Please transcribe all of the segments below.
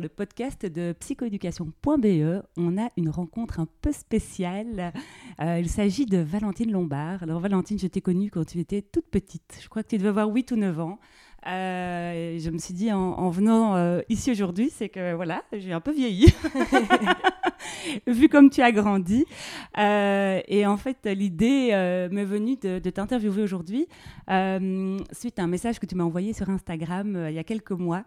le podcast de psychoéducation.be, on a une rencontre un peu spéciale. Euh, il s'agit de Valentine Lombard. Alors, Valentine, je t'ai connue quand tu étais toute petite. Je crois que tu devais avoir 8 ou 9 ans. Euh, je me suis dit en, venant euh, ici aujourd'hui, c'est que voilà, j'ai un peu vieilli, vu comme tu as grandi. et en fait, l'idée m'est venue de t'interviewer aujourd'hui suite à un message que tu m'as envoyé sur Instagram il y a quelques mois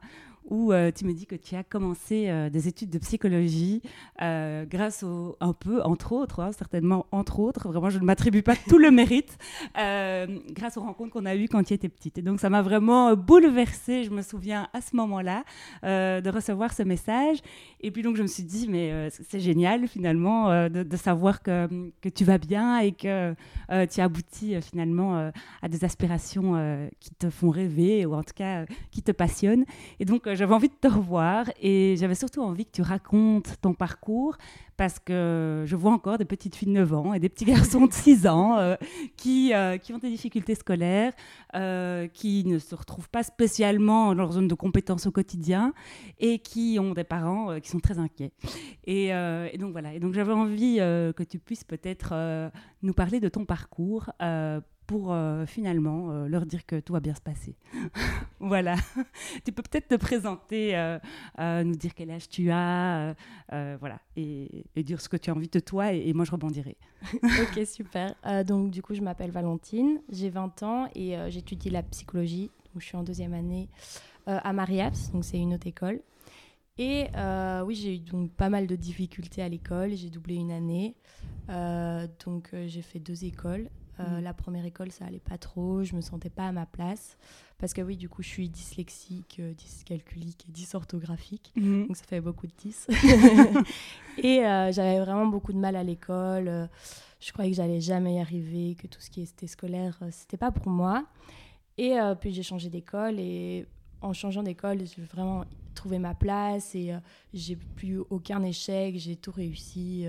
où euh, tu me dis que tu as commencé euh, des études de psychologie euh, grâce au, un peu, entre autres, hein, certainement entre autres, vraiment je ne m'attribue pas tout le mérite, grâce aux rencontres qu'on a eues quand tu étais petite. Et donc ça m'a vraiment bouleversée, je me souviens à ce moment-là, de recevoir ce message. Et puis donc je me suis dit, mais c'est génial finalement de, savoir que, que, tu vas bien et que tu as abouti finalement à des aspirations qui te font rêver ou en tout cas qui te passionnent. Et donc j'avais envie de te revoir et j'avais surtout envie que tu racontes ton parcours parce que je vois encore des petites filles de 9 ans et des petits garçons de 6 ans euh, qui, euh, qui ont des difficultés scolaires, euh, qui ne se retrouvent pas spécialement dans leur zone de compétences au quotidien et qui ont des parents qui sont très inquiets. Et, et donc voilà, et donc j'avais envie que tu puisses peut-être nous parler de ton parcours pour euh, finalement euh, leur dire que tout va bien se passer. voilà. tu peux peut-être te présenter, euh, nous dire quel âge tu as, voilà, et, dire ce que tu as envie de toi, et, moi je rebondirai. ok, super. donc du coup, je m'appelle Valentine, j'ai 20 ans et j'étudie la psychologie. Donc, je suis en deuxième année à Mariaps, donc c'est une autre école. Et oui, j'ai eu donc pas mal de difficultés à l'école. J'ai doublé une année. donc j'ai fait deux écoles. Euh, mm. La première école, ça allait pas trop, je me sentais pas à ma place. Parce que oui, du coup, je suis dyslexique, euh, dyscalculique et dysorthographique. Mm. Donc ça fait beaucoup de 10. et euh, j'avais vraiment beaucoup de mal à l'école. je croyais que j'allais jamais y arriver, que tout ce qui était scolaire, c'était pas pour moi. Et puis j'ai changé d'école et en changeant d'école, j'ai vraiment trouvé ma place et j'ai plus aucun échec, j'ai tout réussi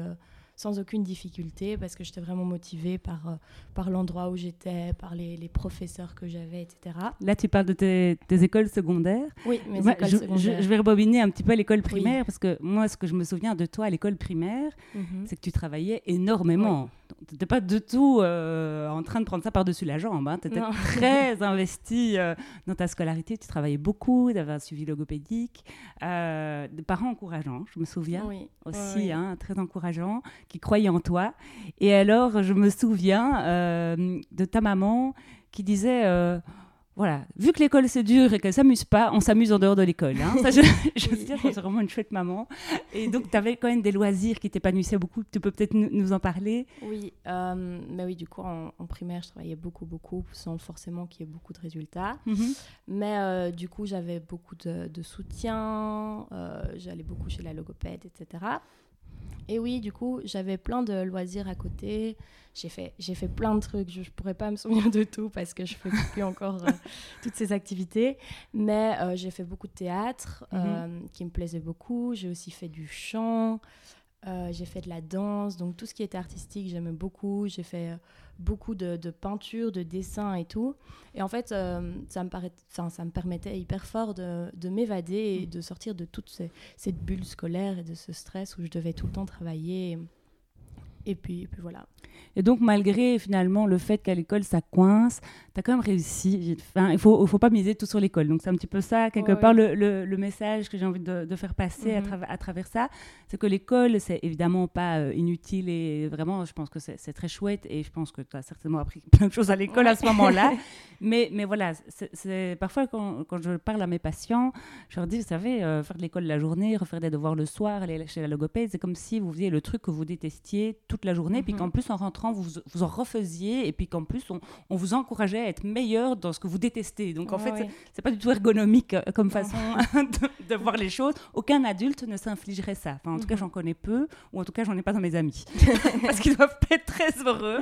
sans aucune difficulté parce que j'étais vraiment motivée par, euh, par l'endroit où j'étais, par les, les, professeurs que j'avais, etc. Là, tu parles de tes, tes écoles secondaires. Oui, mes écoles je, secondaires. Je, vais rebobiner un petit peu à l'école primaire parce que moi, ce que je me souviens de toi à l'école primaire, mhm. c'est que tu travaillais énormément. N'étais pas du tout euh, en train de prendre ça par-dessus la jambe. Hein. Tu étais très investi euh, dans ta scolarité. Tu travaillais beaucoup, tu avais un suivi logopédique. des parents encourageants, je me souviens aussi, hein, très encourageants qui croyait en toi. Et alors, je me souviens euh, de ta maman qui disait euh, voilà, vu que l'école c'est dur et qu'elle s'amuse pas, on s'amuse en dehors de l'école. Hein. Ça, je, je veux dire, c'est vraiment une chouette maman. Et donc, tu avais quand même des loisirs qui t'épanouissaient beaucoup. Tu peux peut-être nous, en parler? Oui, euh, mais oui, du coup, en, primaire, je travaillais beaucoup, beaucoup, sans forcément qu'il y ait beaucoup de résultats. Mhm. Mais du coup, j'avais beaucoup de, de soutien, j'allais beaucoup chez la logopède, etc. Et oui, du coup, j'avais plein de loisirs à côté. J'ai fait, j'ai fait plein de trucs. Je ne pourrais pas me souvenir de tout parce que je ne fais plus encore euh, toutes ces activités. Mais euh, j'ai fait beaucoup de théâtre mhm. euh, qui me plaisait beaucoup. J'ai aussi fait du chant. j'ai fait de la danse. Donc tout ce qui était artistique, j'aimais beaucoup. J'ai fait beaucoup de, peinture, de dessin et tout. Et en fait, ça, me paraît, ça me permettait hyper fort de, m'évader et mm. de sortir de toute cette bulle scolaire et de ce stress où je devais tout le temps travailler. Et puis, et puis voilà. Et donc, malgré finalement le fait qu'à l'école ça coince, tu as quand même réussi. Enfin, il ne faut, faut pas miser tout sur l'école. Donc, c'est un petit peu ça, quelque part, Le, le, message que j'ai envie de, de, faire passer à, mhm. à, travers ça. C'est que l'école, c'est évidemment pas euh, inutile et vraiment, je pense que c'est très chouette et je pense que tu as certainement appris plein de choses à l'école à ce moment-là. mais, mais voilà, c'est parfois quand, quand, je parle à mes patients, je leur dis, vous savez, euh, faire de l'école la journée, refaire des devoirs le soir, aller chez la logopède, c'est comme si vous faisiez le truc que vous détestiez toute la journée, puis mhm. qu'en plus, en rentrant vous, vous en refaisiez et puis qu'en plus, on, on, vous encourageait à être meilleur dans ce que vous détestez. Donc en fait, fait, c'est pas du tout ergonomique euh, comme façon de, voir les choses. Aucun adulte ne s'infligerait ça. Enfin, en tout cas, mhm. j'en connais peu, ou en tout cas, j'en ai pas dans mes amis. Parce qu'ils doivent pas être très heureux.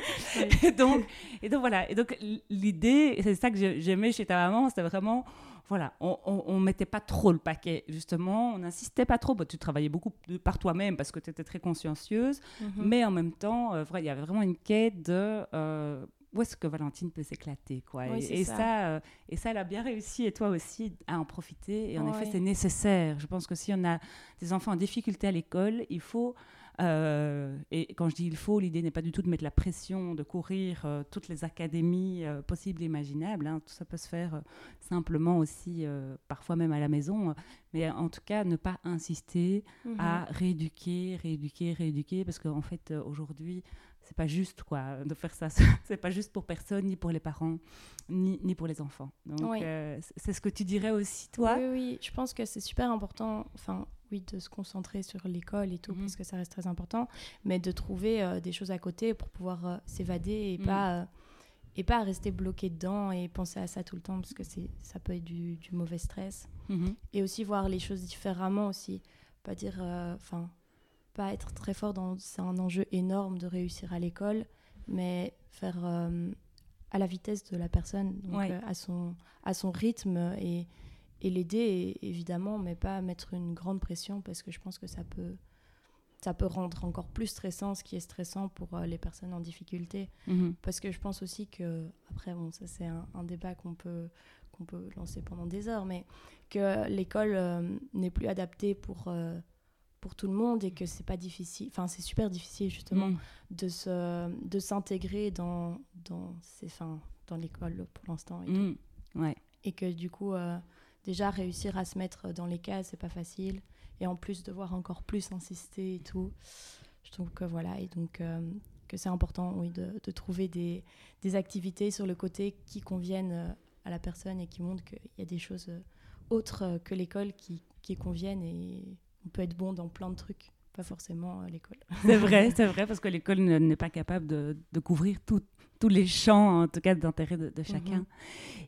Et, donc, et donc, voilà. Et donc, l'idée, c'est ça que j'aimais chez ta maman, c'était vraiment voilà, on ne mettait pas trop le paquet, justement, on n'insistait pas trop. tu travaillais beaucoup par toi-même parce que tu étais très consciencieuse, mhm. mais en même temps, euh, il y avait vraiment une quête de euh, où est-ce que Valentine peut s'éclater. quoi. et, ça, euh, et ça, elle a bien réussi, et toi aussi, à en profiter. Et en effet, c'est nécessaire. Je pense que si on a des enfants en difficulté à l'école, il faut euh, et quand je dis il faut, l'idée n'est pas du tout de mettre la pression, de courir euh, toutes les académies euh, possibles et imaginables. Hein. Tout ça peut se faire simplement aussi, parfois même à la maison. mais en tout cas, ne pas insister à mhm. rééduquer, rééduquer, rééduquer, parce qu'en fait, aujourd'hui, c'est pas juste quoi de faire ça. c'est pas juste pour personne, ni pour les parents, ni, ni pour les enfants. Donc, c'est ce que tu dirais aussi, toi? Oui, oui, je pense que c'est super important. Enfin, oui, de se concentrer sur l'école et tout, mhm. parce que ça reste très important, mais de trouver euh, des choses à côté pour pouvoir euh, s'évader et, mhm. pas, euh, et pas rester bloqué dedans et penser à ça tout le temps, parce que ça peut être du, du mauvais stress. Mhm. Et aussi voir les choses différemment aussi. Pas dire, enfin, pas être très fort dans. C'est un enjeu énorme de réussir à l'école, mais faire à la vitesse de la personne, donc à, son, à son rythme et et l'aider évidemment, mais pas mettre une grande pression parce que je pense que ça peut, ça peut rendre encore plus stressant ce qui est stressant pour euh, les personnes en difficulté. Mhm. Parce que je pense aussi que, après, bon, ça c'est un, débat qu'on peut, qu'on peut lancer pendant des heures, mais que l'école euh, n'est plus adaptée pour, euh, pour tout le monde et que c'est pas difficile, enfin c'est super difficile justement mhm. de, se, de s'intégrer dans, dans, ces, dans l'école pour l'instant. Et, mhm. ouais. et que du coup déjà réussir à se mettre dans les cases, c'est pas facile. Et en plus, devoir encore plus insister et tout. Je trouve que voilà, et donc euh, que c'est important, oui, de, trouver des, des, activités sur le côté qui conviennent euh, à la personne et qui montrent qu'il y a des choses euh, autres que l'école qui, qui conviennent et on peut être bon dans plein de trucs pas forcément l'école. C'est vrai, c'est vrai, parce que l'école n'est pas capable de, de couvrir tout, tous les champs, en tout cas, d'intérêt de, chacun. Mhm.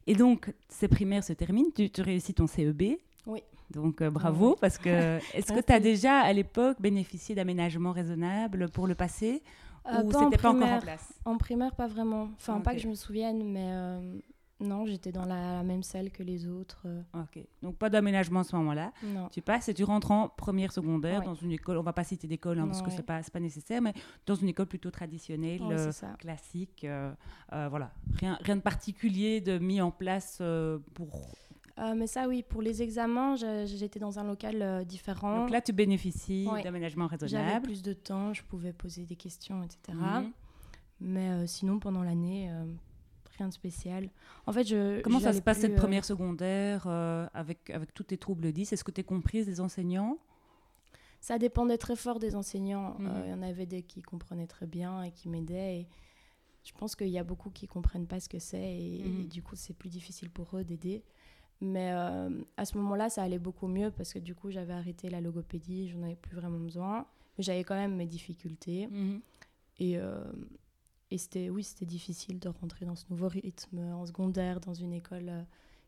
Et donc, ces primaires se terminent, tu, réussis ton CEB. Oui. Donc, euh, bravo, parce que est-ce que tu as déjà, à l'époque, bénéficié d'aménagements raisonnables pour le passé euh, Ou c'était pas encore en place? En primaire, pas vraiment. Enfin, pas que je me souvienne, mais euh, non, j'étais dans la, même salle que les autres. Euh. Ok, donc pas d'aménagement à ce moment-là. Tu passes et tu rentres en première secondaire dans une école, on va pas citer d'école hein, parce que c'est pas, pas nécessaire, mais dans une école plutôt traditionnelle, euh, classique. Euh, voilà, rien, rien de particulier de mis en place pour... mais ça, oui, pour les examens, j'étais dans un local différent. Donc là, tu bénéficies d'aménagement raisonnable. J'avais plus de temps, je pouvais poser des questions, etc. Mhm. Mais sinon, pendant l'année, de spécial. En fait, je. Comment ça se passe cette euh, première secondaire euh, avec, avec tous tes troubles 10 Est-ce que tu es comprise des enseignants? Ça dépendait très fort des enseignants. Mhm. Euh, il y en avait des qui comprenaient très bien et qui m'aidaient. Et je pense qu'il y a beaucoup qui comprennent pas ce que c'est et, mhm. du coup, c'est plus difficile pour eux d'aider. Mais à ce moment-là, ça allait beaucoup mieux parce que du coup, j'avais arrêté la logopédie, j'en avais plus vraiment besoin. Mais j'avais quand même mes difficultés. Mhm. Et, et c'était, oui, c'était difficile de rentrer dans ce nouveau rythme en secondaire, dans une école euh,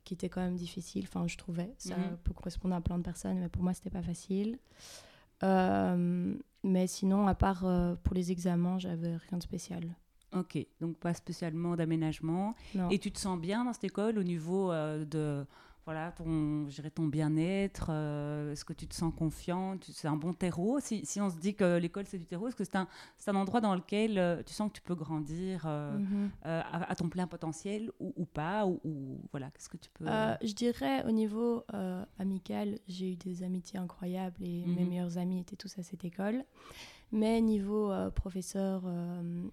qui était quand même difficile. Enfin, je trouvais. Ça mhm. peut correspondre à plein de personnes, mais pour moi, c'était pas facile. Euh, mais sinon, à part euh, pour les examens, j'avais rien de spécial. Ok, donc pas spécialement d'aménagement. Et tu te sens bien dans cette école au niveau de voilà, ton, ton bien-être euh, Est-ce que tu te sens confiant C'est un bon terreau? Si, si, on se dit que l'école c'est du terreau, est-ce que c'est un, un, endroit dans lequel euh, tu sens que tu peux grandir euh, mhm. à, ton plein potentiel ou, pas ou, voilà, qu'est-ce que tu peux Je dirais au niveau amical, j'ai eu des amitiés incroyables et mes mhm. meilleurs amis étaient tous à cette école. Mais niveau professeur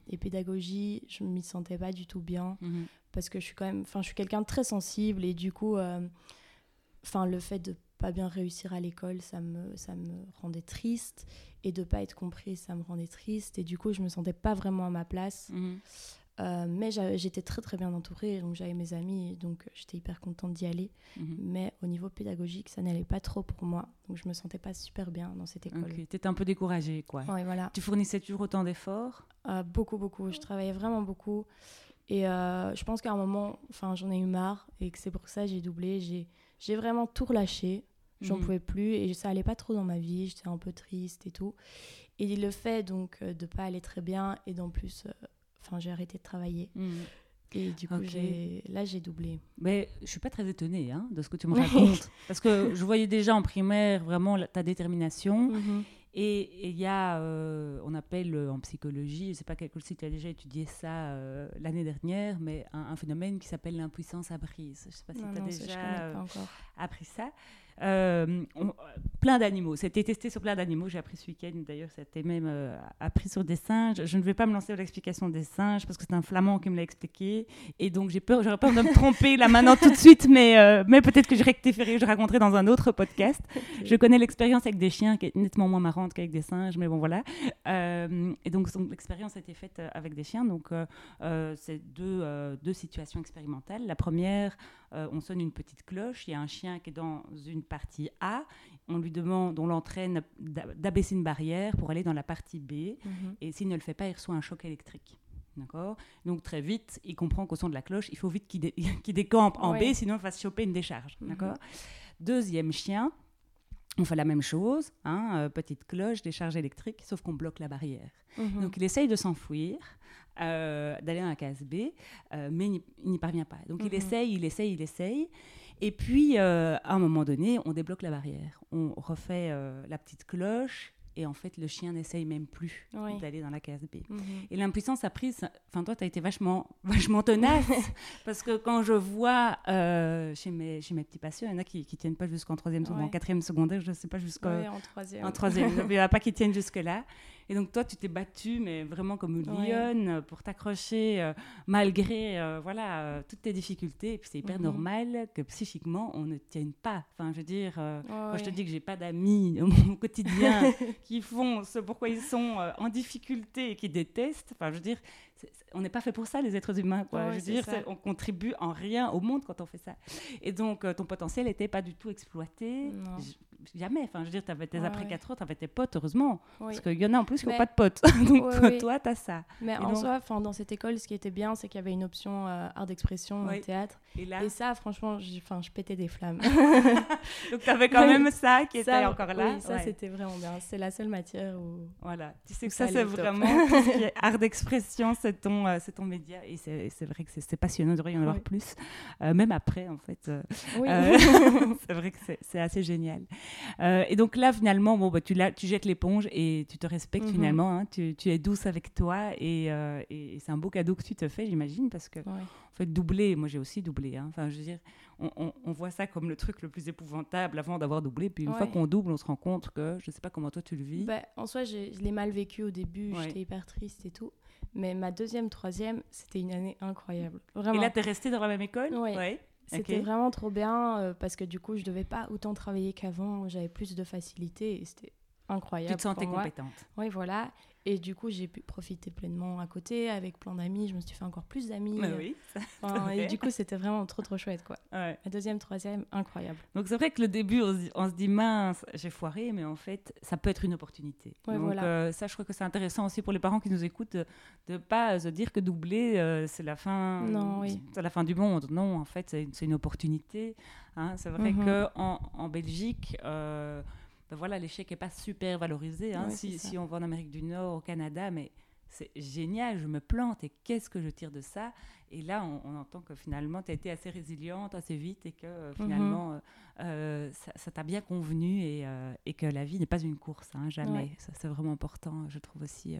et pédagogie, je ne m'y sentais pas du tout bien. Mhm parce que je suis quand même, enfin, je suis quelqu'un de très sensible et du coup, euh, enfin, le fait de pas bien réussir à l'école, ça me, ça me rendait triste et de pas être compris, ça me rendait triste et du coup, je me sentais pas vraiment à ma place. Mhm. Euh, mais j'étais très très bien entourée, donc j'avais mes amis, donc j'étais hyper contente d'y aller. Mhm. Mais au niveau pédagogique, ça n'allait pas trop pour moi, donc je me sentais pas super bien dans cette école. Tu étais un peu découragée, quoi. Voilà. Tu fournissais toujours autant d'efforts? Euh, Beaucoup, beaucoup. Je travaillais vraiment beaucoup. Et euh, je pense qu'à un moment, enfin, j'en ai eu marre et que c'est pour ça que j'ai doublé. J'ai vraiment tout relâché. J'en mhm. pouvais plus et ça allait pas trop dans ma vie. J'étais un peu triste et tout. Et le fait donc de pas aller très bien et d'en plus Enfin, j'ai arrêté de travailler. Hmm. Et du coup, là, j'ai doublé. Mais je suis pas très étonnée hein, de ce que tu me racontes. Parce que je voyais déjà en primaire vraiment ta détermination. Mhm. Et il y a, euh, on appelle euh, en psychologie, je ne sais pas quel si tu as déjà étudié ça euh, l'année dernière, mais un, phénomène qui s'appelle l'impuissance apprise. Je ne sais pas si tu as déjà appris ça. Euh, plein d'animaux. C'était testé sur plein d'animaux. J'ai appris ce week-end, d'ailleurs, c'était même euh, appris sur des singes. Je ne vais pas me lancer dans l'explication des singes parce que c'est un flamand qui me l'a expliqué. Et donc, j'ai peur, j'aurais peur de me tromper là maintenant tout de suite, mais, euh, mais peut-être que je rectifierai, je raconterai dans un autre podcast. Je connais l'expérience avec des chiens qui est nettement moins marrante qu'avec des singes, mais bon, voilà. et donc, l'expérience a été faite avec des chiens. Donc, c'est deux, deux situations expérimentales. La première, on sonne une petite cloche. Il y a un chien qui est dans une partie A, on lui demande, on l'entraîne d'abaisser une barrière pour aller dans la partie B. Mhm. Et s'il ne le fait pas, il reçoit un choc électrique. D'accord? Donc très vite, il comprend qu'au son de la cloche, il faut vite qu'il décampe en B, sinon il va se choper une décharge. Mhm. D'accord? Deuxième chien, on fait la même chose, hein, euh, petite cloche, décharge électrique, sauf qu'on bloque la barrière. Mhm. Donc il essaye de s'enfuir, euh, d'aller dans la case B, euh, mais il n'y parvient pas. Donc il essaye, il essaye, il essaye. Et puis, euh, à un moment donné, on débloque la barrière. On refait la petite cloche. Et en fait, le chien n'essaye même plus d'aller dans la case B. Mhm. Et l'impuissance a pris. Enfin, toi, tu as été vachement, vachement tenace. parce que quand je vois chez, mes, chez mes petits patients, il y en a qui ne tiennent pas jusqu'en troisième, en quatrième secondaire, je ne sais pas jusqu'en. en troisième. En troisième. il n'y en a pas qui tiennent jusque-là. Et donc toi, tu t'es battue, mais vraiment comme une lionne, pour t'accrocher euh, malgré euh, voilà euh, toutes tes difficultés. Et puis c'est hyper mhm. normal que psychiquement on ne tienne pas. Enfin, je veux dire, quand je te dis que j'ai pas d'amis au quotidien qui font ce pourquoi ils sont en difficulté et qui détestent. Enfin, je veux dire, on n'est pas fait pour ça, les êtres humains. Quoi. je veux dire, on contribue en rien au monde quand on fait ça. Et donc, ton potentiel n'était pas du tout exploité jamais. Enfin, je veux dire, tu avais tes après 4 autres, tu avais tes potes, heureusement. Parce qu'il y en a en plus qui n'ont pas de potes. Donc, toi, tu as ça. Mais en soi, dans cette école, ce qui était bien, c'est qu'il y avait une option euh, art d'expression théâtre. Et, là... Et ça, franchement, je pétais des flammes. Donc, tu avais quand même ça qui était encore là. Oui, ça, c'était vraiment bien. C'est la seule matière où. Voilà. Tu sais que ça, c'est vraiment ce qui est art d'expression, c'est ton, euh, ton média. Et c'est vrai que c'est passionnant, il devrait y en avoir plus. Euh, même après, en fait. oui. c'est vrai que c'est assez génial. Euh, et donc là, finalement, bon, bah, tu, tu jettes l'éponge et tu te respectes mhm. finalement. Hein. tu, tu, es douce avec toi euh, et, et c'est un beau cadeau que tu te fais, j'imagine, parce que en fait, doubler, moi j'ai aussi doublé. Hein. Enfin, je veux dire, on, on, voit ça comme le truc le plus épouvantable avant d'avoir doublé. Puis une fois qu'on double, on se rend compte que, je sais pas comment toi tu le vis. Bah, en soi, je l'ai mal vécu au début, j'étais hyper triste et tout. Mais ma deuxième, troisième, c'était une année incroyable. Vraiment. Et là, tu es restée dans la même école? Oui. Ouais. C'était vraiment trop bien euh, parce que du coup, je devais pas autant travailler qu'avant. J'avais plus de facilité et c'était incroyable. Tu te sentais compétente. Oui, voilà. Et du coup, j'ai pu profiter pleinement à côté avec plein d'amis. Je me suis fait encore plus d'amis. Bah oui. et du coup, c'était vraiment trop, trop chouette. Quoi. La deuxième, troisième, incroyable. Donc, c'est vrai que le début, on se dit, mince, j'ai foiré, mais en fait, ça peut être une opportunité. Donc, voilà. Euh, ça, je crois que c'est intéressant aussi pour les parents qui nous écoutent de ne pas se dire que doubler, euh, c'est la fin. Non, oui. C'est la fin du monde. Non, en fait, c'est une, opportunité. Hein. C'est vrai mm qu'en en Belgique, euh, ben voilà, l'échec n'est pas super valorisé. Hein. si, si, on va en Amérique du Nord, au Canada, mais c'est génial, je me plante et qu'est-ce que je tire de ça? Et là, on, entend que finalement, tu as été assez résiliente assez vite et que euh, mhm. finalement, euh, euh, ça t'a bien convenu et, et, que la vie n'est pas une course, hein, jamais. Ça, c'est vraiment important, je trouve aussi,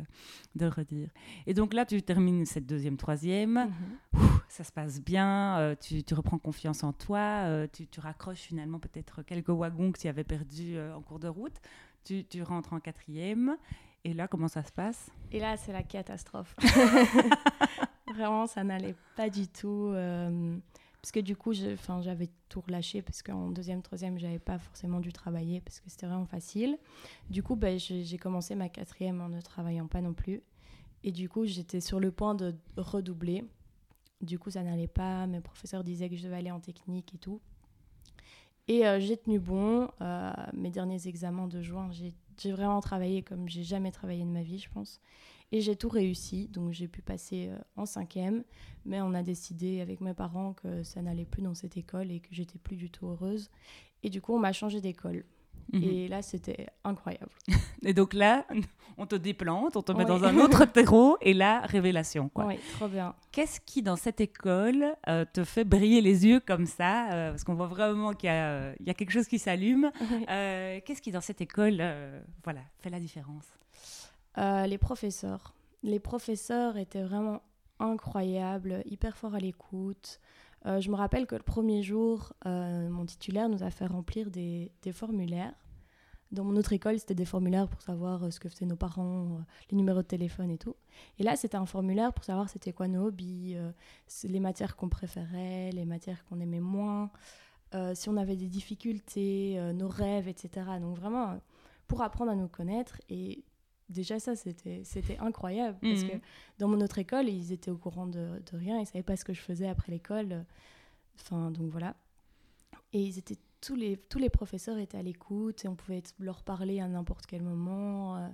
de le redire. Et donc là, tu termines cette deuxième, troisième, mhm. ça se passe bien, tu, tu, reprends confiance en toi, tu, tu, raccroches finalement peut-être quelques wagons que tu avais perdus en cours de route. Tu, tu rentres en quatrième et là, comment ça se passe? Et là, c'est la catastrophe. Vraiment, ça n'allait pas du tout. Euh, parce que du coup, j'avais tout relâché parce qu'en deuxième, troisième, j'avais pas forcément dû travailler parce que c'était vraiment facile. Du coup, ben, j'ai commencé ma quatrième en ne travaillant pas non plus. Et du coup, j'étais sur le point de redoubler. Du coup, ça n'allait pas. Mes professeurs disaient que je devais aller en technique et tout. Et euh, j'ai tenu bon. Euh, mes derniers examens de juin, j'ai vraiment travaillé comme j'ai jamais travaillé de ma vie, je pense. Et j'ai tout réussi. Donc j'ai pu passer euh, en cinquième. Mais on a décidé avec mes parents que ça n'allait plus dans cette école et que j'étais plus du tout heureuse. Et du coup, on m'a changé d'école. Mhm. Et là, c'était incroyable. Et donc là, on te déplante, on te met dans un autre terreau, et là, révélation. Quoi. Oui, trop bien. Qu'est-ce qui, dans cette école, euh, te fait briller les yeux comme ça euh, Parce qu'on voit vraiment qu'il y, y, a quelque chose qui s'allume. Euh, qu'est-ce qui, dans cette école, voilà, fait la différence? Les professeurs. Les professeurs étaient vraiment incroyables, hyper forts à l'écoute. Euh, je me rappelle que le premier jour, euh, mon titulaire nous a fait remplir des, formulaires. Dans mon autre école, c'était des formulaires pour savoir euh, ce que faisaient nos parents, les numéros de téléphone et tout. Et là, c'était un formulaire pour savoir c'était quoi nos hobbies, les matières qu'on préférait, les matières qu'on aimait moins, si on avait des difficultés, nos rêves, etc. Donc vraiment, pour apprendre à nous connaître. Et déjà ça, c'était incroyable. Parce que dans mon autre école, ils étaient au courant de, de rien, ils savaient pas ce que je faisais après l'école. Enfin, donc voilà. Et ils étaient, tous, les, tous les professeurs étaient à l'écoute et on pouvait leur parler à n'importe quel moment. Euh.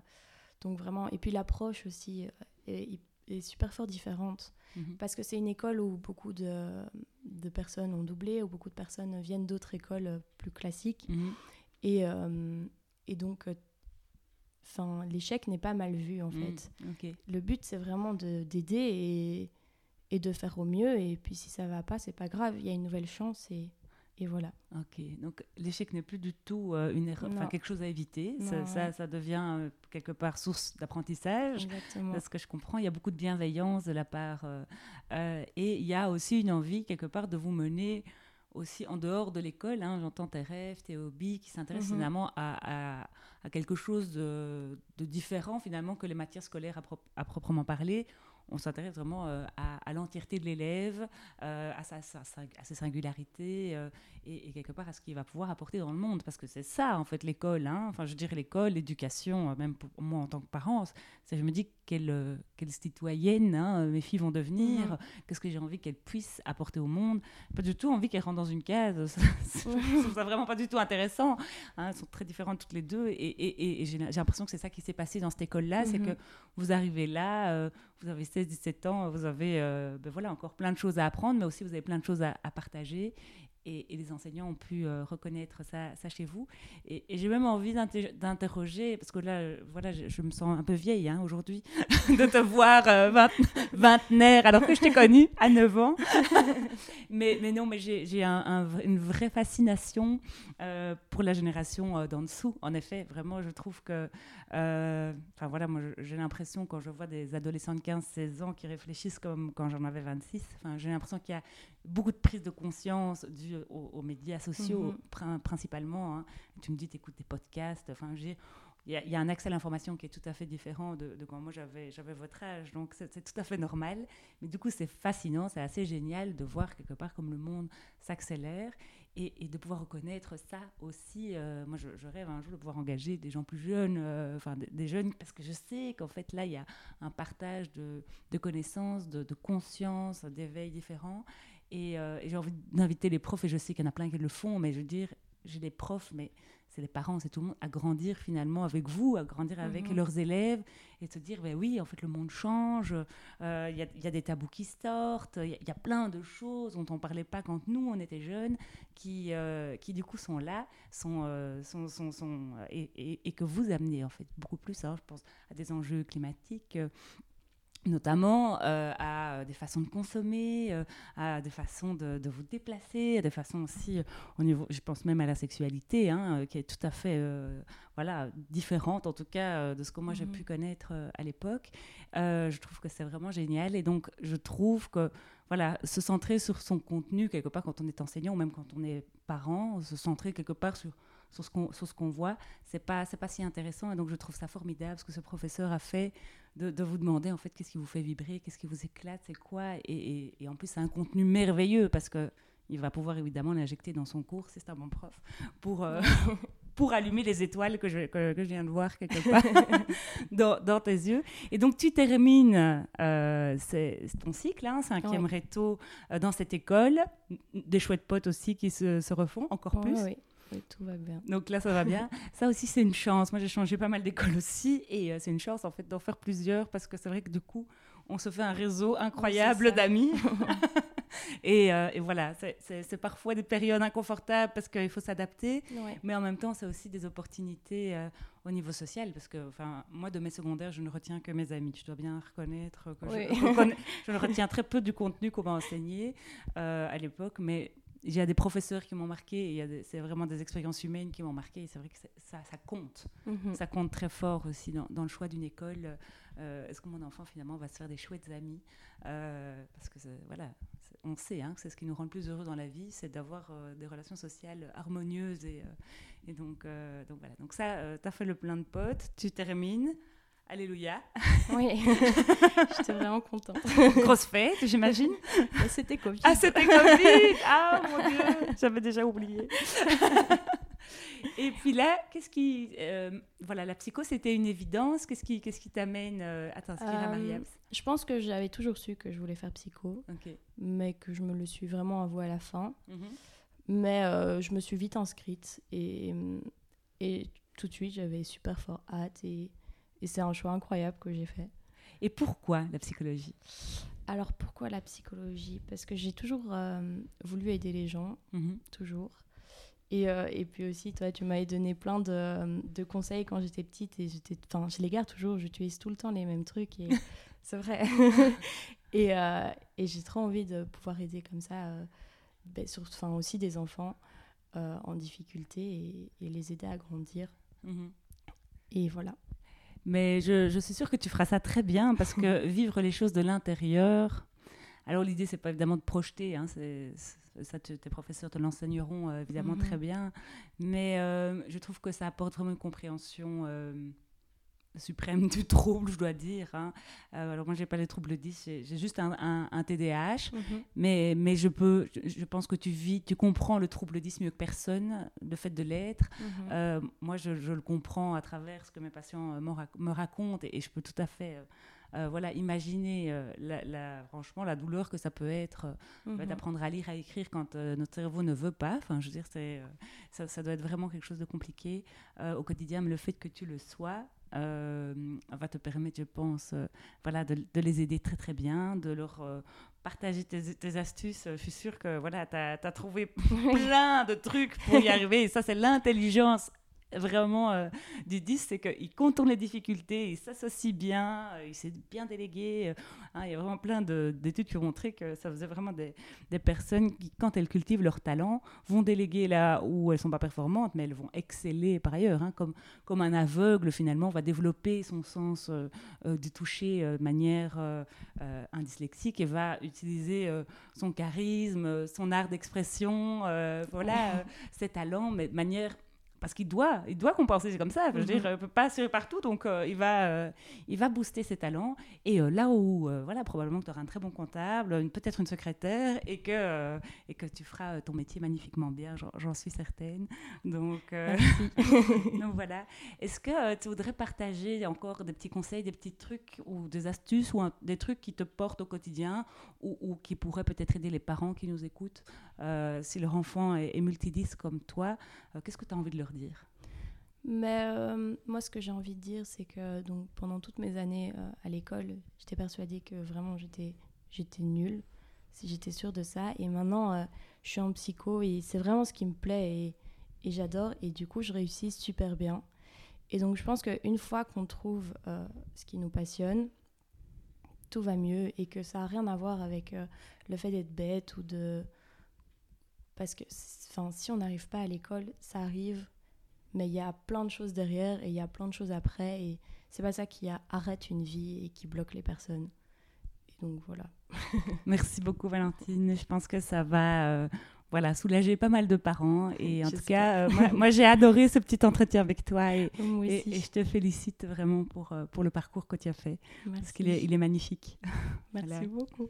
donc vraiment, et puis l'approche aussi euh, est, super fort différente. Mhm. Parce que c'est une école où beaucoup de, de, personnes ont doublé, où beaucoup de personnes viennent d'autres écoles plus classiques. Mhm. Et, euh, et donc, Enfin, l'échec n'est pas mal vu en hmm, fait. Le but c'est vraiment d'aider et, et, de faire au mieux. Et puis si ça va pas, c'est pas grave. Il y a une nouvelle chance et, et voilà. Ok, donc l'échec n'est plus du tout euh, une erreur, enfin, quelque chose à éviter. Ça, ça, devient euh, quelque part source d'apprentissage. Parce que je comprends, il y a beaucoup de bienveillance de la part. Euh, et il y a aussi une envie quelque part de vous mener aussi en dehors de l'école. Hein, J'entends tes rêves, tes hobbies qui s'intéressent mhm. finalement à, à, à, quelque chose de, de, différent finalement que les matières scolaires à, proprement parler on s'intéresse vraiment euh, à, l'entièreté de l'élève, euh, à, sa, à, ses singularités euh, et, quelque part à ce qu'il va pouvoir apporter dans le monde. Parce que c'est ça, en fait, l'école. Hein. Enfin, je dirais l'école, l'éducation, même pour moi en tant que parent. je me dis quelle, quelle citoyenne hein, mes filles vont devenir, mmh. qu'est-ce que j'ai envie qu'elles puissent apporter au monde. Pas du tout envie qu'elles rentrent dans une case. je trouve ça vraiment pas du tout intéressant. Hein. Elles sont très différentes toutes les deux. Et, et j'ai l'impression que c'est ça qui s'est passé dans cette école-là. C'est mmh. que vous arrivez là, vous avez 16-17 ans, vous avez euh, ben voilà, encore plein de choses à apprendre, mais aussi vous avez plein de choses à, partager et, les enseignants ont pu euh, reconnaître ça, ça, chez vous. Et, j'ai même envie d'interroger, parce que là, euh, voilà, je, me sens un peu vieille hein, aujourd'hui, de te voir euh, vingtenaire, alors que je t'ai connue à 9 ans. mais, mais non, mais j'ai un, une vraie fascination pour la génération d'en dessous. En effet, vraiment, je trouve que... Enfin voilà, moi j'ai l'impression quand je vois des adolescents de 15-16 ans qui réfléchissent comme quand j'en avais 26, j'ai l'impression qu'il y a beaucoup de prise de conscience due aux, médias sociaux, mhm. principalement. Hein. Tu me dis, tu écoutes des podcasts. Enfin, il y, a un accès à l'information qui est tout à fait différent de, quand moi j'avais votre âge. Donc, c'est tout à fait normal. Mais du coup, c'est fascinant, c'est assez génial de voir quelque part comme le monde s'accélère. Et, de pouvoir reconnaître ça aussi. Euh, moi, je, rêve un jour de pouvoir engager des gens plus jeunes, euh, enfin des, jeunes, parce que je sais qu'en fait, là, il y a un partage de, connaissances, de, de conscience, d'éveil différents. Euh, et, j'ai envie d'inviter les profs, et je sais qu'il y en a plein qui le font, mais je veux dire, j'ai des profs, mais c'est les parents, c'est tout le monde, à grandir finalement avec vous, à grandir avec mhm. leurs élèves, et se dire, ben oui, en fait, le monde change, euh, il y, a des tabous qui sortent, il y, a plein de choses dont on ne parlait pas quand nous, on était jeunes, qui, euh, qui du coup sont là, sont, sont, sont, sont et, et, que vous amenez, en fait, beaucoup plus, hein, je pense, à des enjeux climatiques notamment euh, à des façons de consommer, euh, à des façons de, vous déplacer, à des façons aussi euh, au niveau, je pense même à la sexualité, hein, qui est tout à fait voilà différente en tout cas de ce que moi j'ai mhm. pu connaître à l'époque. je trouve que c'est vraiment génial et donc je trouve que voilà se centrer sur son contenu quelque part quand on est enseignant ou même quand on est parent, se centrer quelque part sur sur ce qu'on sur ce qu'on voit, c'est pas c'est pas si intéressant et donc je trouve ça formidable ce que ce professeur a fait de, vous demander en fait qu'est-ce qui vous fait vibrer, qu'est-ce qui vous éclate, c'est quoi. Et, en plus, c'est un contenu merveilleux parce que il va pouvoir évidemment l'injecter dans son cours, c'est un bon prof, pour, euh, pour allumer les étoiles que je, que, je viens de voir quelque part dans, dans, tes yeux. Et donc, tu termines euh, ton cycle, hein, cinquième ouais. réto, euh, dans cette école. Des chouettes potes aussi qui se, se refont encore plus. Oui. Tout va bien. Donc là, ça va bien. ça aussi, c'est une chance. Moi, j'ai changé pas mal d'écoles aussi. Et euh, c'est une chance, en fait, d'en faire plusieurs parce que c'est vrai que du coup, on se fait un réseau incroyable d'amis. et, euh, et, voilà, c'est parfois des périodes inconfortables parce qu'il faut s'adapter. Ouais. Mais en même temps, c'est aussi des opportunités euh, au niveau social. Parce que moi, de mes secondaires, je ne retiens que mes amis. Tu dois bien reconnaître que Oui. je, je retiens très peu du contenu qu'on m'a enseigné euh, à l'époque. Mais il y a des professeurs qui m'ont marqué. C'est vraiment des expériences humaines qui m'ont marqué. Et c'est vrai que ça, ça compte. Mhm. Ça compte très fort aussi dans, dans le choix d'une école. Euh, Est-ce que mon enfant finalement va se faire des chouettes amis? Euh, Parce que voilà, on sait hein, que c'est ce qui nous rend le plus heureux dans la vie, c'est d'avoir euh, des relations sociales harmonieuses et, et donc, donc voilà. Donc ça, tu as fait le plein de potes, tu termines. Alléluia. Oui, j'étais vraiment contente. Grosse fête, j'imagine. Mais C'était Covid. Ah, c'était Covid Ah, mon Dieu J'avais déjà oublié. Et puis là, qu'est-ce qui... euh, voilà, la psycho, c'était une évidence. Qu'est-ce qui qu'est-ce qui t'amène euh, à t'inscrire à Euh, Mariams Je pense que j'avais toujours su que je voulais faire psycho, mais que je me le suis vraiment avoué à la fin. Mhm. Mais euh, je me suis vite inscrite et, et tout de suite j'avais super fort hâte et, et c'est un choix incroyable que j'ai fait. Et pourquoi la psychologie? Alors pourquoi la psychologie? Parce que j'ai toujours euh, voulu aider les gens, Mhm. toujours. Et, euh, et puis aussi, toi, tu m'avais donné plein de, de conseils quand j'étais petite et j'étais, je les garde toujours, j'utilise tout le temps les mêmes trucs et c'est vrai. et euh, et j'ai trop envie de pouvoir aider comme ça, ben, sur- enfin, aussi des enfants en difficulté et, et les aider à grandir. Mhm. Et voilà. Mais je, je suis sûre que tu feras ça très bien parce que vivre les choses de l'intérieur. Alors l'idée, c'est pas évidemment de projeter, hein, c'est- ça te- tes professeurs te l'enseigneront euh, évidemment Mhm. très bien, mais euh, je trouve que ça apporte vraiment une compréhension euh, suprême du trouble, je dois dire. hein. Euh, alors moi, j'ai pas les troubles 10, j'ai juste un, un, un TDAH, mais, mais je, peux, je, je pense que tu vis, tu comprends le trouble 10 mieux que personne, le fait de l'être. Mhm. Euh, moi, je, je le comprends à travers ce que mes patients euh, rac- me racontent et, et je peux tout à fait euh, voilà, imaginer euh, la, la- franchement la douleur que ça peut être euh, Mhm. d'apprendre à lire, à écrire quand notre cerveau ne veut pas. Enfin, je veux dire, ça, ça doit être vraiment quelque chose de compliqué au quotidien, mais le fait que tu le sois va te permettre, je pense, euh, voilà, de, de les aider très très bien, de leur euh, partager tes, tes astuces. Je suis sûre que voilà, tu as, trouvé plein de trucs pour y arriver. Et ça, c'est l'intelligence vraiment euh, du 10, c'est qu'il contourne les difficultés, il s'associe bien, euh, il sait bien déléguer. euh, hein, il y a vraiment plein de- d'études qui ont montré que ça faisait vraiment des, des personnes qui, quand elles cultivent leur talent, vont déléguer là où elles sont pas performantes, mais elles vont exceller par ailleurs. hein, comme, comme un aveugle, finalement, va développer son sens euh, du toucher de manière euh, euh, un dyslexique et va utiliser son charisme, son art d'expression, voilà, ses talents, mais de manière parce qu'il doit, il doit compenser, c'est comme ça. Je veux Mhm. dire, il peut pas assurer partout, donc euh, il va, euh, il va booster ses talents. Et euh, là où, voilà, probablement que tu auras un très bon comptable, peut-être une secrétaire, et que, et que tu feras ton métier magnifiquement bien, j'en- suis certaine. Donc, donc voilà. Est-ce que tu voudrais partager encore des petits conseils, des petits trucs ou des astuces ou un- des trucs qui te portent au quotidien ou, ou qui pourraient peut-être aider les parents qui nous écoutent si leur enfant est, est multidisque comme toi Qu'est-ce que tu as envie de leur dire Mais euh, moi, ce que j'ai envie de dire, c'est que donc, pendant toutes mes années euh, à l'école, j'étais persuadée que vraiment j'étais, j'étais nulle, j'étais sûre de ça. Et maintenant, euh, je suis en psycho et c'est vraiment ce qui me plaît et, et j'adore. Et du coup, je réussis super bien. Et donc, je pense qu'une fois qu'on trouve ce qui nous passionne, tout va mieux et que ça n'a rien à voir avec le fait d'être bête ou de... Parce que si on n'arrive pas à l'école, ça arrive mais il y a plein de choses derrière et il y a plein de choses après et c'est pas ça qui a- arrête une vie et qui bloque les personnes. Et donc voilà. Merci beaucoup Valentine. Je pense que ça va euh, voilà, soulager pas mal de parents. Et en tout cas, euh, moi, moi, j'ai adoré ce petit entretien avec toi et, je te félicite vraiment pour, euh, pour le parcours que tu as fait Merci. parce qu'il est, il est magnifique. Merci Voilà. beaucoup.